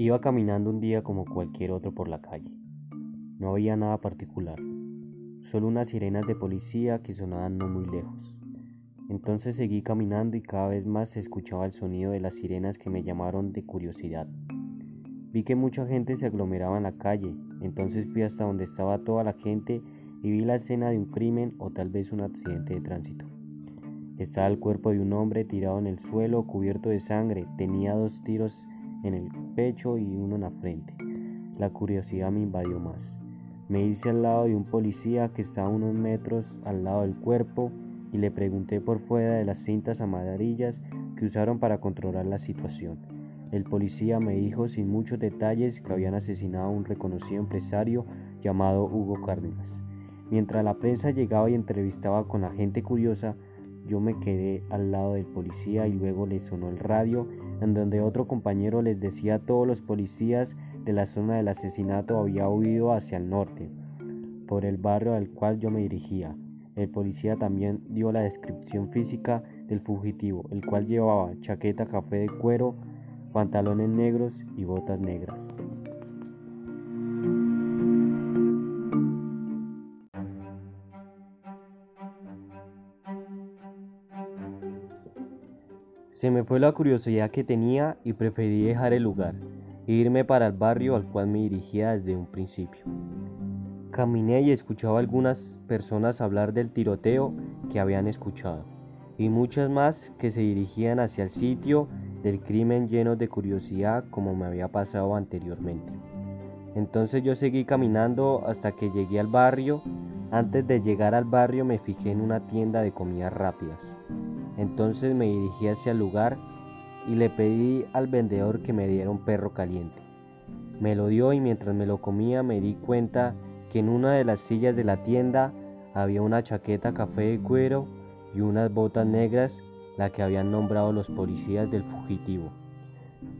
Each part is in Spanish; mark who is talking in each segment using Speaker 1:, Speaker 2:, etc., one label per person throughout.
Speaker 1: Iba caminando un día como cualquier otro por la calle. No había nada particular, solo unas sirenas de policía que sonaban no muy lejos. Entonces seguí caminando y cada vez más se escuchaba el sonido de las sirenas que me llamaron de curiosidad. Vi que mucha gente se aglomeraba en la calle, entonces fui hasta donde estaba toda la gente y vi la escena de un crimen o tal vez un accidente de tránsito. Estaba el cuerpo de un hombre tirado en el suelo cubierto de sangre, tenía dos tiros en el pecho y uno en la frente. La curiosidad me invadió más. Me hice al lado de un policía que estaba unos metros al lado del cuerpo y le pregunté por fuera de las cintas amarillas que usaron para controlar la situación. El policía me dijo sin muchos detalles que habían asesinado a un reconocido empresario llamado Hugo Cárdenas. Mientras la prensa llegaba y entrevistaba con la gente curiosa, yo me quedé al lado del policía y luego le sonó el radio en donde otro compañero les decía a todos los policías de la zona del asesinato había huido hacia el norte, por el barrio al cual yo me dirigía. El policía también dio la descripción física del fugitivo, el cual llevaba chaqueta café de cuero, pantalones negros y botas negras. Se me fue la curiosidad que tenía y preferí dejar el lugar e irme para el barrio al cual me dirigía desde un principio. Caminé y escuchaba algunas personas hablar del tiroteo que habían escuchado y muchas más que se dirigían hacia el sitio del crimen llenos de curiosidad como me había pasado anteriormente. Entonces yo seguí caminando hasta que llegué al barrio. Antes de llegar al barrio me fijé en una tienda de comidas rápidas. Entonces me dirigí hacia el lugar y le pedí al vendedor que me diera un perro caliente. Me lo dio y mientras me lo comía me di cuenta que en una de las sillas de la tienda había una chaqueta café de cuero y unas botas negras, la que habían nombrado los policías del fugitivo.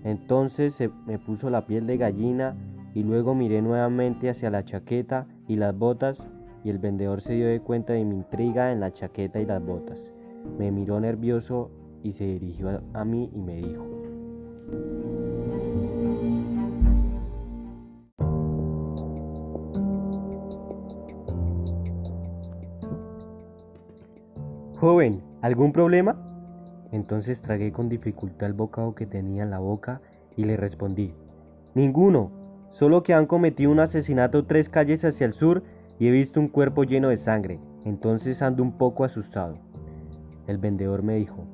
Speaker 1: Entonces se me puso la piel de gallina y luego miré nuevamente hacia la chaqueta y las botas y el vendedor se dio de cuenta de mi intriga en la chaqueta y las botas. Me miró nervioso y se dirigió a mí y me dijo, Joven, ¿algún problema? Entonces tragué con dificultad el bocado que tenía en la boca y le respondí, Ninguno, solo que han cometido un asesinato tres calles hacia el sur y he visto un cuerpo lleno de sangre, entonces ando un poco asustado. El vendedor me dijo,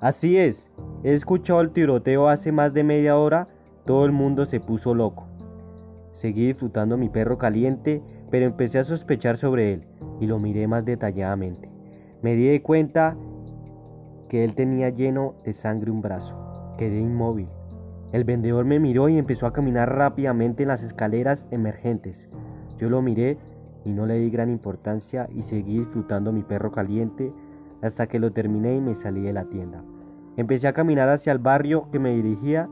Speaker 1: Así es, he escuchado el tiroteo hace más de media hora, todo el mundo se puso loco. Seguí disfrutando mi perro caliente, pero empecé a sospechar sobre él y lo miré más detalladamente. Me di cuenta que él tenía lleno de sangre un brazo. Quedé inmóvil. El vendedor me miró y empezó a caminar rápidamente en las escaleras emergentes. Yo lo miré y no le di gran importancia y seguí disfrutando mi perro caliente hasta que lo terminé y me salí de la tienda. Empecé a caminar hacia el barrio que me dirigía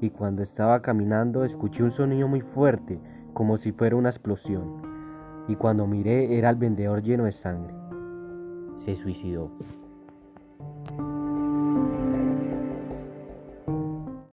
Speaker 1: y cuando estaba caminando escuché un sonido muy fuerte, como si fuera una explosión. Y cuando miré era el vendedor lleno de sangre. Se suicidó.